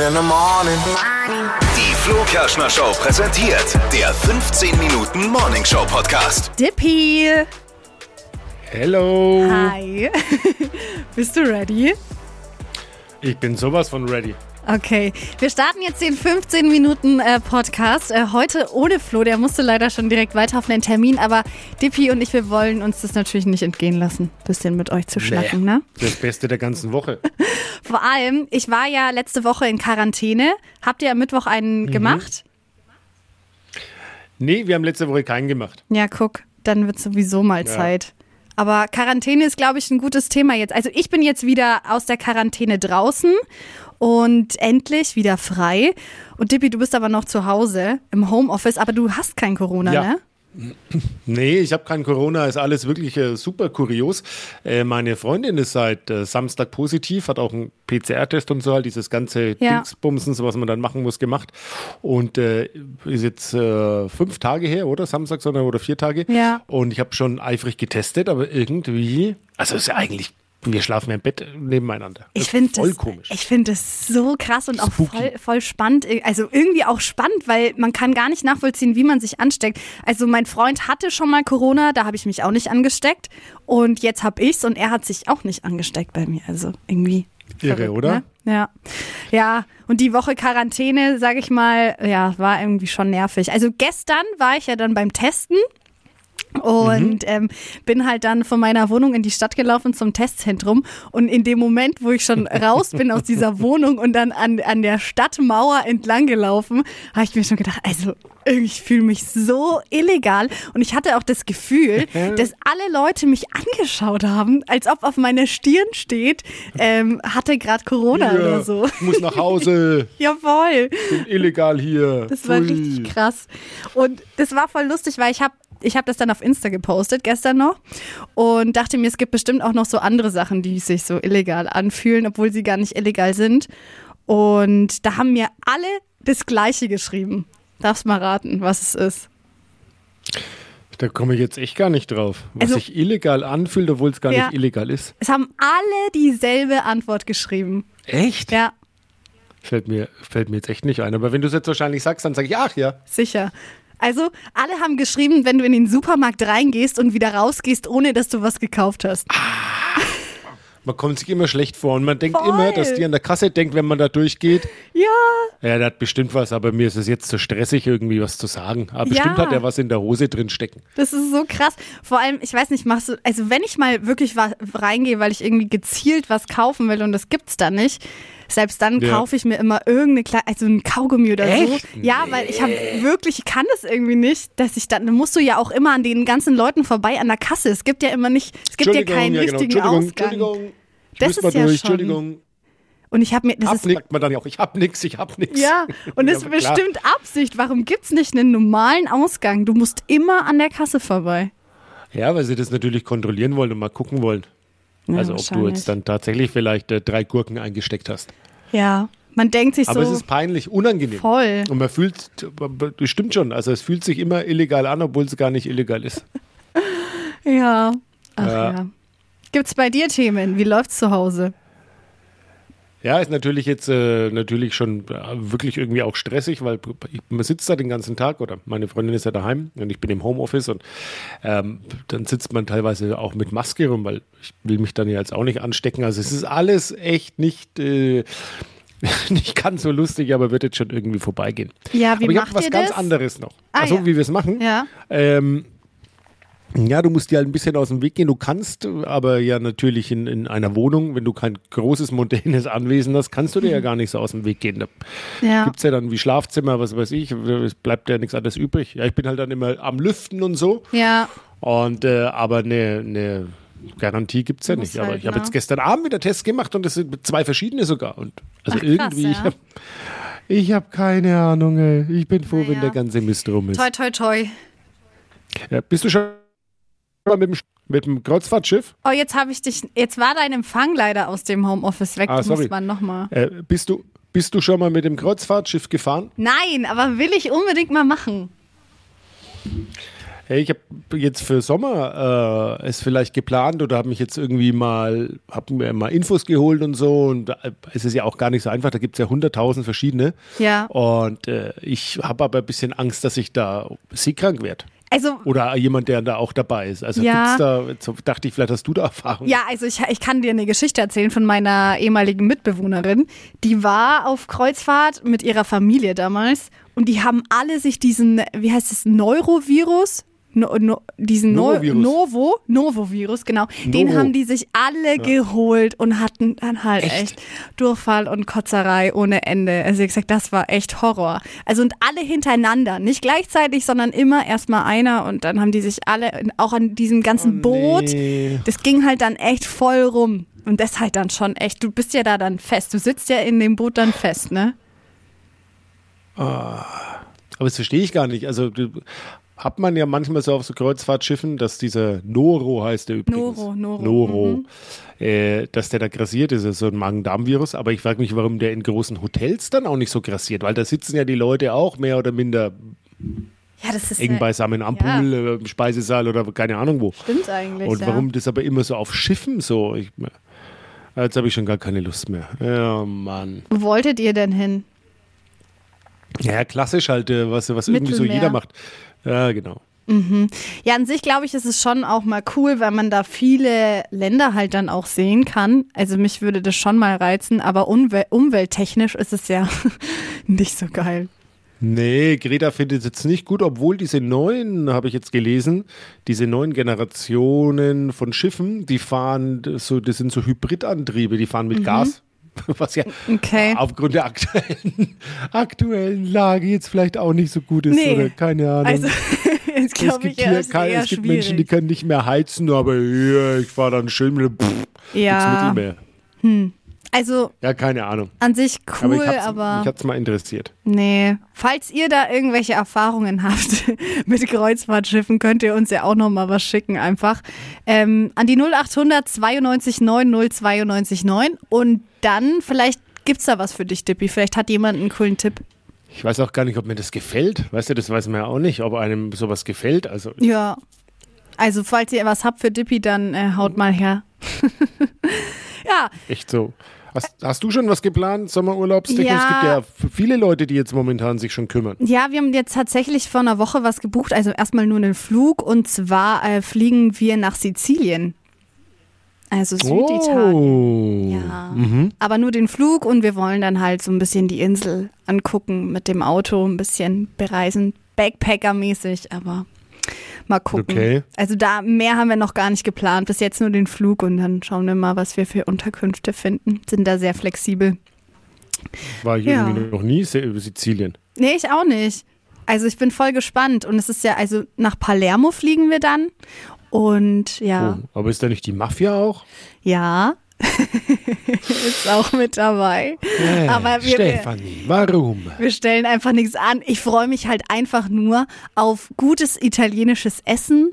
in the morning. Die Flo Kerschner Show präsentiert der 15 Minuten Morning Show Podcast. Dippy! Hello. Hi. Bist du ready? Ich bin sowas von ready. Okay, wir starten jetzt den 15 Minuten äh, Podcast. Äh, heute ohne Flo, der musste leider schon direkt weiter auf einen Termin, aber Dippy und ich, wir wollen uns das natürlich nicht entgehen lassen, bisschen mit euch zu schnacken, ne? Das Beste der ganzen Woche. Vor allem, ich war ja letzte Woche in Quarantäne. Habt ihr am Mittwoch einen Mhm. gemacht? Nee, wir haben letzte Woche keinen gemacht. Ja, guck, dann wird sowieso mal Ja. Zeit. Aber Quarantäne ist, glaube ich, ein gutes Thema jetzt. Also ich bin jetzt wieder aus der Quarantäne draußen und endlich wieder frei. Und Dippy, du bist aber noch zu Hause im Homeoffice, aber du hast kein Corona, Ja. ne? Nee, ich habe kein Corona, ist alles wirklich äh, super kurios. Äh, meine Freundin ist seit äh, Samstag positiv, hat auch einen PCR-Test und so, halt dieses ganze Ja. Dingsbumsen, so was man dann machen muss, gemacht. Und äh, ist jetzt äh, fünf Tage her, oder? Samstag, sondern oder vier Tage. Ja. Und ich habe schon eifrig getestet, aber irgendwie, also ist ja eigentlich, wir schlafen im Bett nebeneinander. Das Ich finde voll das, komisch. ich find das so krass und auch voll, voll spannend. Also irgendwie auch spannend, weil man kann gar nicht nachvollziehen, wie man sich ansteckt. Also mein Freund hatte schon mal Corona, da habe ich mich auch nicht angesteckt. Und jetzt habe ich's und er hat sich auch nicht angesteckt bei mir. Also irgendwie. Irre, verrückt, oder? Ne? Ja. Ja, und die Woche Quarantäne, sage ich mal, ja, war irgendwie schon nervig. Also gestern war ich ja dann beim Testen. Und ähm, bin halt dann von meiner Wohnung in die Stadt gelaufen zum Testzentrum. Und in dem Moment, wo ich schon raus bin aus dieser Wohnung und dann an, an der Stadtmauer entlang gelaufen, habe ich mir schon gedacht, also ich fühle mich so illegal. Und ich hatte auch das Gefühl, dass alle Leute mich angeschaut haben, als ob auf meiner Stirn steht, ähm, hatte gerade Corona Hier, oder so. Ich muss nach Hause, Jawohl. bin illegal hier. Das war Pfui. richtig krass. Und das war voll lustig, weil ich habe ich hab das dann auf Insta gepostet, gestern noch. Und dachte mir, es gibt bestimmt auch noch so andere Sachen, die sich so illegal anfühlen, obwohl sie gar nicht illegal sind. Und da haben mir alle das Gleiche geschrieben. Darfst mal raten, was es ist. Da komme ich jetzt echt gar nicht drauf. Was Also- sich illegal anfühlt, obwohl es gar Ja. nicht illegal ist. Es haben alle dieselbe Antwort geschrieben. Echt? Ja, Fällt mir, fällt mir jetzt echt nicht ein. Aber wenn du es jetzt wahrscheinlich sagst, dann sage ich, ach ja. sicher. Also, alle haben geschrieben, wenn du in den Supermarkt reingehst und wieder rausgehst, ohne dass du was gekauft hast. Man kommt sich immer schlecht vor und man denkt Voll. immer, dass die an der Kasse denkt, wenn man da durchgeht, Ja, ja, der hat bestimmt was, aber mir ist es jetzt zu stressig, irgendwie was zu sagen. Aber Ja. bestimmt hat er was in der Hose drin stecken. Das ist so krass. Vor allem, ich weiß nicht, machst du, also wenn ich mal wirklich reingehe, weil ich irgendwie gezielt was kaufen will und das gibt's da nicht, selbst dann Ja. kaufe ich mir immer irgendeine kleine, also ein Kaugummi oder Echt? so. Ja, weil ich habe wirklich, ich kann das irgendwie nicht, dass ich dann, dann musst du ja auch immer an den ganzen Leuten vorbei an der Kasse. Es gibt ja immer nicht, es gibt ja keinen ja, genau. richtigen Entschuldigung, Ausgang. Entschuldigung. Ich Das ist ja durch, schon- Entschuldigung. Und ich habe mir, das Hab ist man dann ja auch, ich hab nix, ich hab nix. ja, und das ist aber klar. bestimmt Absicht. Warum gibt's nicht einen normalen Ausgang? Du musst immer an der Kasse vorbei. Ja, weil sie das natürlich kontrollieren wollen und mal gucken wollen. Ja, also ob du jetzt dann tatsächlich vielleicht äh, drei Gurken eingesteckt hast. Ja, man denkt sich Aber so es ist peinlich, unangenehm. voll. Und man fühlt, das stimmt schon, also es fühlt sich immer illegal an, obwohl es gar nicht illegal ist. Ja. Ach Ja. ja. Gibt's bei dir Themen? Wie läuft's zu Hause? Ja, ist natürlich jetzt äh, natürlich schon äh, wirklich irgendwie auch stressig, weil ich, man sitzt da den ganzen Tag oder meine Freundin ist ja daheim und ich bin im Homeoffice und ähm, dann sitzt man teilweise auch mit Maske rum, weil ich will mich dann ja jetzt auch nicht anstecken. Also es ist alles echt nicht, äh, nicht ganz so lustig, aber wird jetzt schon irgendwie vorbeigehen. Ja, wie aber ich macht habe was ganz anderes noch. Ah, also ja. wie wir es machen. Ja. Ähm, ja, du musst dir halt ein bisschen aus dem Weg gehen. Du kannst aber ja natürlich in, in einer Wohnung, wenn du kein großes, modernes Anwesen hast, kannst du dir ja gar nicht so aus dem Weg gehen. Da Ja. gibt es ja dann wie Schlafzimmer, was weiß ich, es bleibt ja nichts anderes übrig. Ja, ich bin halt dann immer am Lüften und so. Ja. Und äh, aber eine ne Garantie gibt es ja nicht. Aber halt, ich habe ne? jetzt gestern Abend wieder Tests gemacht und das sind zwei verschiedene sogar. Und also Ach, krass, irgendwie, ich ja. habe ich hab keine Ahnung. Ey. Ich bin froh, wenn Naja. der ganze Mist rum ist. Toi, toi, toi. Ja, bist du schon mit dem, mit dem Kreuzfahrtschiff? Oh, jetzt habe ich dich. Jetzt war dein Empfang leider aus dem Homeoffice weg. Ah, das muss sorry. man nochmal. Äh, bist, du, bist du schon mal mit dem Kreuzfahrtschiff gefahren? Nein, aber will ich unbedingt mal machen. hey, ich habe jetzt für Sommer äh, es vielleicht geplant oder habe mich jetzt irgendwie mal, habe mir mal Infos geholt und so. Und ist es ja auch gar nicht so einfach. Da gibt es ja hunderttausend verschiedene. Ja. Und äh, ich habe aber ein bisschen Angst, dass ich da seekrank werde. Also Oder jemand, der da auch dabei ist. Also Ja. gibt's da, dachte ich, vielleicht hast du da Erfahrung. Ja, also ich, ich kann dir eine Geschichte erzählen von meiner ehemaligen Mitbewohnerin. Die war auf Kreuzfahrt mit ihrer Familie damals und die haben alle sich diesen, wie heißt es, Neurovirus? No, no, diesen Novovirus. Novo, Novovirus, genau. Den Novo. haben die sich alle geholt und hatten dann halt echt? Echt? Durchfall und Kotzerei ohne Ende. Also wie gesagt, das war echt Horror. Also und alle hintereinander, nicht gleichzeitig, sondern immer erstmal einer und dann haben die sich alle auch an diesem ganzen Boot Oh, Nee. das ging halt dann echt voll rum. Und das halt dann schon echt, du bist ja da dann fest. Du sitzt ja in dem Boot dann fest, ne? Aber das verstehe ich gar nicht. Also du- hat man ja manchmal so auf so Kreuzfahrtschiffen, dass dieser Noro heißt der übrigens. Noro, Noro, Noro. mhm. Äh, dass der da grassiert ist, ist so ein Magen-Darm-Virus. Aber ich frage mich, warum der in großen Hotels dann auch nicht so grassiert, weil da sitzen ja die Leute auch mehr oder minder Ja, das ist eng ja, beisammen am ja. Pool, äh, im Speisesaal oder keine Ahnung wo. Stimmt eigentlich. Und ja. warum das aber immer so auf Schiffen so? Ich, jetzt habe ich schon gar keine Lust mehr. Ja, Mann. Wo wolltet ihr denn hin? Ja, klassisch halt, äh, was, was irgendwie so jeder macht. Ja, genau. Ja, an sich glaube ich, ist es schon auch mal cool, weil man da viele Länder halt dann auch sehen kann. Also mich würde das schon mal reizen, aber umwel umwelttechnisch ist es ja nicht so geil. Nee, Greta findet es jetzt nicht gut, obwohl diese neuen, habe ich jetzt gelesen, diese neuen Generationen von Schiffen, die fahren so, das sind so Hybridantriebe, die fahren mit Gas. Was ja. Okay. aufgrund der aktuellen, aktuellen Lage jetzt vielleicht auch nicht so gut ist Nee. oder keine Ahnung. Also, es gibt, hier ist kein, eher es gibt schwierig. Menschen, die können nicht mehr heizen, aber hier, ich fahre dann schön mit, pff, ja, mit mehr. Also Ja, keine Ahnung. an sich Aber cool, ich hab's, aber mich hat's mal interessiert. Nee. Falls ihr da irgendwelche Erfahrungen habt mit Kreuzfahrtschiffen, könnt ihr uns ja auch noch mal was schicken einfach. Ähm, an die 0800 92 9 092 9 und dann vielleicht gibt's da was für dich, Dippi. Vielleicht hat jemand einen coolen Tipp. Ich weiß auch gar nicht, ob mir das gefällt. Weißt du, das weiß man ja auch nicht, ob einem sowas gefällt. Also Ja. Also falls ihr was habt für Dippi, dann äh, haut mal her. ja, echt so. Hast, hast du schon was geplant, Sommerurlaubstechnisch? Ja. Es gibt ja viele Leute, die jetzt momentan sich schon kümmern. Ja, wir haben jetzt tatsächlich vor einer Woche was gebucht. Also erstmal nur einen Flug und zwar äh, fliegen wir nach Sizilien. Also Süditalien. Oh. Ja. Aber nur den Flug und wir wollen dann halt so ein bisschen die Insel angucken mit dem Auto, ein bisschen bereisen, Backpacker-mäßig, aber mal gucken. Okay. Also da mehr haben wir noch gar nicht geplant, bis jetzt nur den Flug und dann schauen wir mal, was wir für Unterkünfte finden. Sind da sehr flexibel. War ich Ja. irgendwie noch nie Se- Sizilien. Nee, ich auch nicht. Also ich bin voll gespannt und es ist ja, also nach Palermo fliegen wir dann und ja, Oh. Aber ist da nicht die Mafia auch? ja, ist auch mit dabei. Äh, Aber wir- Stefanie, warum? Wir stellen einfach nichts an. Ich freue mich halt einfach nur auf gutes italienisches Essen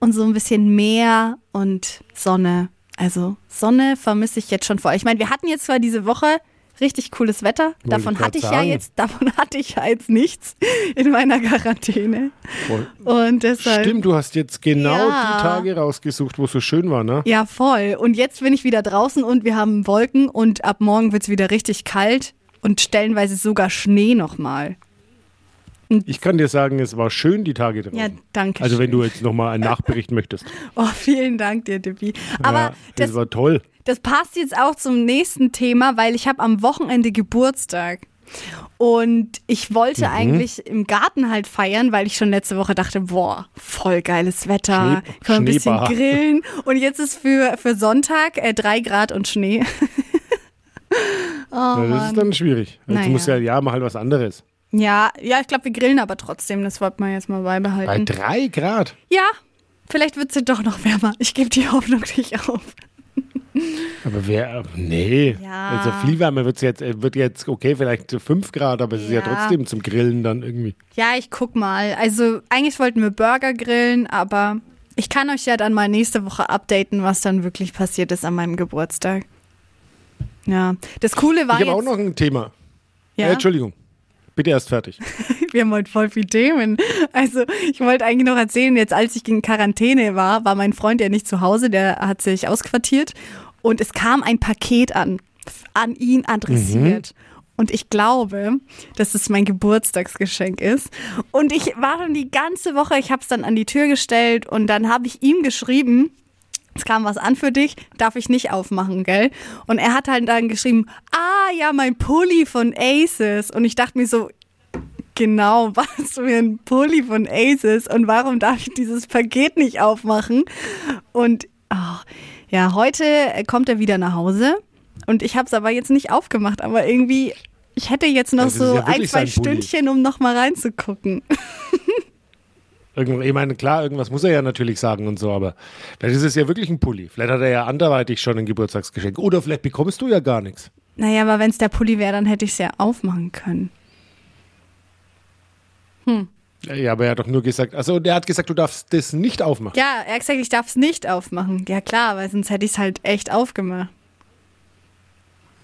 und so ein bisschen Meer und Sonne. Also Sonne vermisse ich jetzt schon vor. Ich meine, wir hatten jetzt zwar diese Woche richtig cooles Wetter. davon ich hatte ich ja sagen. jetzt, davon hatte ich ja jetzt nichts in meiner Quarantäne. Voll. Und deshalb. Stimmt, du hast jetzt genau Ja. die Tage rausgesucht, wo es so schön war, ne? Ja, voll. Und jetzt bin ich wieder draußen und wir haben Wolken und ab morgen wird es wieder richtig kalt und stellenweise sogar Schnee nochmal. Ich kann dir sagen, es war schön die Tage drauf. Ja, danke. Also wenn schön. du jetzt nochmal einen Nachbericht möchtest. Oh, vielen Dank dir, Dippi. Aber ja, das, das, war toll. Das passt jetzt auch zum nächsten Thema, weil ich habe am Wochenende Geburtstag. Und ich wollte eigentlich im Garten halt feiern, weil ich schon letzte Woche dachte, boah, voll geiles Wetter, Schnee- können wir ein bisschen grillen. Und jetzt ist für, für Sonntag äh, drei Grad und Schnee. ja, das ist dann schwierig. Jetzt Naja. muss ja, ja, mal halt was anderes. Ja, ja, ich glaube, wir grillen aber trotzdem. Das wollten wir jetzt mal Bei beibehalten. drei Grad. Ja, vielleicht wird es ja doch noch wärmer. Ich gebe die Hoffnung nicht auf. Aber wer, nee. Ja. Also viel wärmer wird es jetzt, äh, wird jetzt, okay, vielleicht so fünf Grad, aber es ist ja Ja. trotzdem zum Grillen dann irgendwie. Ja, ich guck mal. Also eigentlich wollten wir Burger grillen, aber ich kann euch ja dann mal nächste Woche updaten, was dann wirklich passiert ist an meinem Geburtstag. Ja, das Coole war Ich habe auch noch ein Thema. ja? Äh, Entschuldigung. bitte erst fertig. Wir haben heute voll viele Themen. Also ich wollte eigentlich noch erzählen, jetzt als ich in Quarantäne war, war mein Freund ja nicht zu Hause, der hat sich ausquartiert und es kam ein Paket an, an ihn adressiert. Mhm. Und ich glaube, dass es mein Geburtstagsgeschenk ist. Und ich war schon die ganze Woche, ich habe es dann an die Tür gestellt und dann habe ich ihm geschrieben, es kam was an für dich, darf ich nicht aufmachen, gell? Und er hat halt dann geschrieben, ah ja, mein Pulli von Aces. Und ich dachte mir so, genau, was für ein Pulli von Aces und warum darf ich dieses Paket nicht aufmachen? Und oh, ja, heute kommt er wieder nach Hause und ich habe es aber jetzt nicht aufgemacht, aber irgendwie, ich hätte jetzt noch so ja ein, zwei Stündchen, um noch mal reinzugucken. Ich meine, klar, irgendwas muss er ja natürlich sagen und so, aber vielleicht ist es ja wirklich ein Pulli. Vielleicht hat er ja anderweitig schon ein Geburtstagsgeschenk. Oder vielleicht bekommst du ja gar nichts. Naja, aber wenn es der Pulli wäre, dann hätte ich es ja aufmachen können. Hm. Ja, aber er hat doch nur gesagt, also der hat gesagt, du darfst das nicht aufmachen. Ja, er hat gesagt, ich darf es nicht aufmachen. Ja klar, weil sonst hätte ich es halt echt aufgemacht.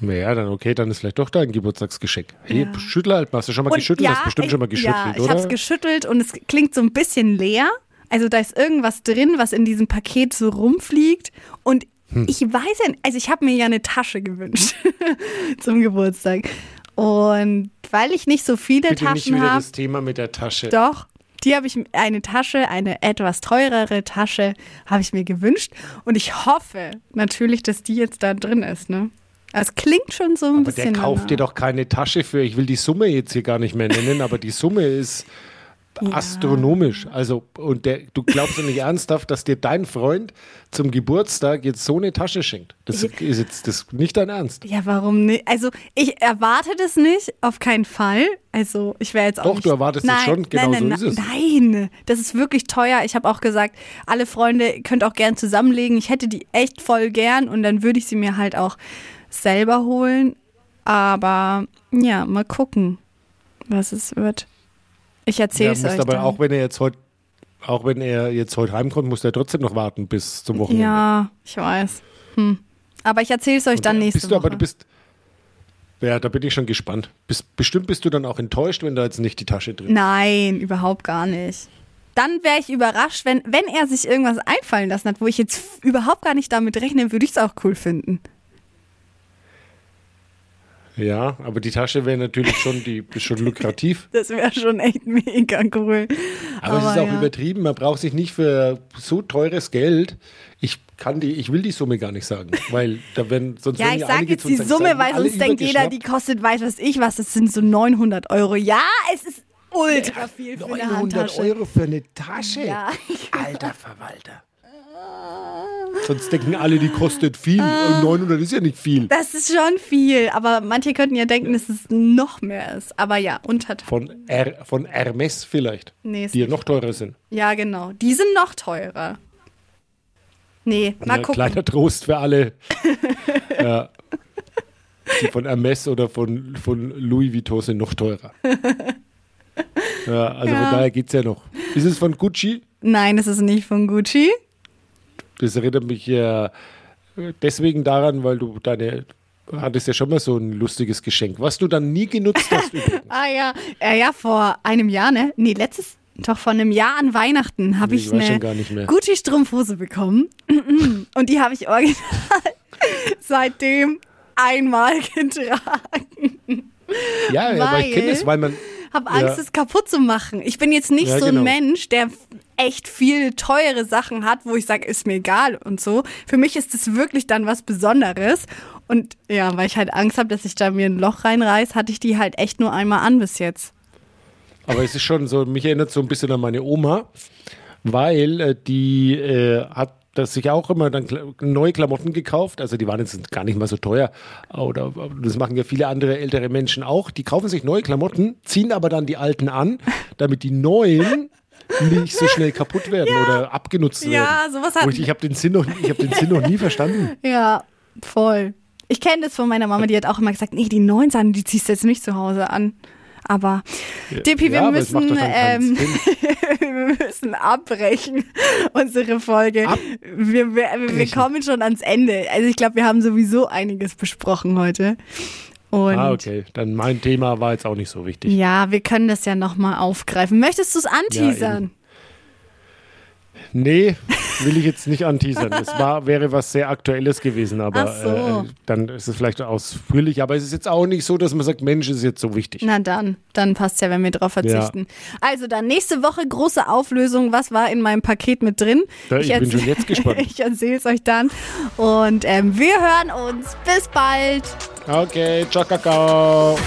Naja, dann okay, dann ist vielleicht doch dein Geburtstagsgeschenk. Hey, ja. schüttel halt mal. Hast du schon mal und geschüttelt? Ja, hast bestimmt ich, schon mal geschüttelt, ja, ich oder? Ich habe es geschüttelt und es klingt so ein bisschen leer. Also da ist irgendwas drin, was in diesem Paket so rumfliegt. Und hm. ich weiß ja, also ich habe mir ja eine Tasche gewünscht zum Geburtstag. Und weil ich nicht so viele Bitte Taschen habe. das Thema mit der Tasche. Doch. Die habe ich eine Tasche, eine etwas teurere Tasche, habe ich mir gewünscht. Und ich hoffe natürlich, dass die jetzt da drin ist, ne? Es klingt schon so ein aber bisschen. Der kauft dir doch keine Tasche für. Ich will die Summe jetzt hier gar nicht mehr nennen, aber die Summe ist ja. astronomisch. Also, und der, du glaubst ja nicht ernsthaft, dass dir dein Freund zum Geburtstag jetzt so eine Tasche schenkt. Das ist jetzt das nicht dein Ernst. Ja, warum nicht? Also, ich erwarte das nicht, auf keinen Fall. Also, ich wäre jetzt auch. Doch, nicht, du erwartest es schon, genau nein, nein, so ist es. Nein, das ist wirklich teuer. Ich habe auch gesagt, alle Freunde könnt auch gern zusammenlegen. Ich hätte die echt voll gern und dann würde ich sie mir halt auch selber holen. Aber ja, mal gucken, was es wird. Ich erzähle es ja, euch. Aber dann. auch wenn er jetzt heute auch wenn er jetzt heute heimkommt, muss er trotzdem noch warten bis zum Wochenende. Ja, ich weiß. Hm. Aber ich erzähle es euch dann nächste bist du, Woche. Aber du bist, ja, da bin ich schon gespannt. Bist, bestimmt bist du dann auch enttäuscht, wenn da jetzt nicht die Tasche drin ist. Nein, überhaupt gar nicht. Dann wäre ich überrascht, wenn, wenn er sich irgendwas einfallen lassen hat, wo ich jetzt überhaupt gar nicht damit rechne, würde ich es auch cool finden. Ja, aber die Tasche wäre natürlich schon, die ist schon lukrativ. Das wäre schon echt mega cool. Aber, aber es ist auch ja. übertrieben. Man braucht sich nicht für so teures Geld. Ich kann die, ich will die Summe gar nicht sagen, weil da werden sonst ja, ich sage jetzt die Summe, weil sonst denkt jeder, die kostet, weiß was ich was. Das sind so 900 Euro. Ja, es ist ultra viel für eine Handtasche. 900 Euro für eine Tasche. Ja. Alter Verwalter. Sonst denken alle, die kostet viel. Ah. 900 ist ja nicht viel. Das ist schon viel, aber manche könnten ja denken, dass es noch mehr ist. Aber ja, unter. Von, Her von Hermes vielleicht. Nee, die ja noch teurer sind. Ja, genau. Die sind noch teurer. Nee, mal ja, gucken. Kleiner Trost für alle. ja. Die von Hermes oder von, von Louis Vuitton sind noch teurer. Ja, also ja. von daher geht es ja noch. Ist es von Gucci? Nein, es ist nicht von Gucci. Das erinnert mich ja deswegen daran, weil du deine hattest ja schon mal so ein lustiges Geschenk, was du dann nie genutzt hast übrigens. ah ja. ja, ja, vor einem Jahr, ne? Nee, letztes, doch vor einem Jahr an Weihnachten habe nee, ich, ich eine Gucci-Strumpfhose bekommen. Und die habe ich original seitdem einmal getragen. Ja, weil, aber ich kenne es, weil man. habe Angst, ja. es kaputt zu machen. Ich bin jetzt nicht ja, so ein genau. Mensch, der echt viel teure Sachen hat, wo ich sage, ist mir egal und so. Für mich ist es wirklich dann was Besonderes. Und ja, weil ich halt Angst habe, dass ich da mir ein Loch reinreiß, hatte ich die halt echt nur einmal an bis jetzt. Aber es ist schon so, mich erinnert so ein bisschen an meine Oma, weil äh, die äh, hat das sich auch immer dann neue Klamotten gekauft. Also die waren jetzt gar nicht mal so teuer. Oder das machen ja viele andere ältere Menschen auch. Die kaufen sich neue Klamotten, ziehen aber dann die alten an, damit die neuen nicht so schnell kaputt werden ja. oder abgenutzt werden. Ja, sowas hat. Ich, ich habe den, Sinn noch, hab den Sinn noch nie verstanden. Ja, voll. Ich kenne das von meiner Mama, die hat auch immer gesagt, nee, die neuen Sachen, die ziehst du jetzt nicht zu Hause an. Aber ja, Dippi, wir, ja, müssen, ähm, wir müssen abbrechen, unsere Folge. Ab wir, wir, wir kommen schon ans Ende. Also ich glaube, wir haben sowieso einiges besprochen heute. Und ah, okay. Dann mein Thema war jetzt auch nicht so wichtig. Ja, wir können das ja nochmal aufgreifen. Möchtest du es anteasern? Ja, Nee, will ich jetzt nicht anteasern. Es war, wäre was sehr Aktuelles gewesen, aber so. äh, dann ist es vielleicht ausführlich. Aber es ist jetzt auch nicht so, dass man sagt, Mensch, ist jetzt so wichtig. Na dann, dann passt ja, wenn wir drauf verzichten. Also dann nächste Woche große Auflösung. Was war in meinem Paket mit drin? Ja, ich bin erzähl- schon jetzt gespannt. ich erzähle es euch dann. Und ähm, wir hören uns. Bis bald. Okay, ciao, Kakao.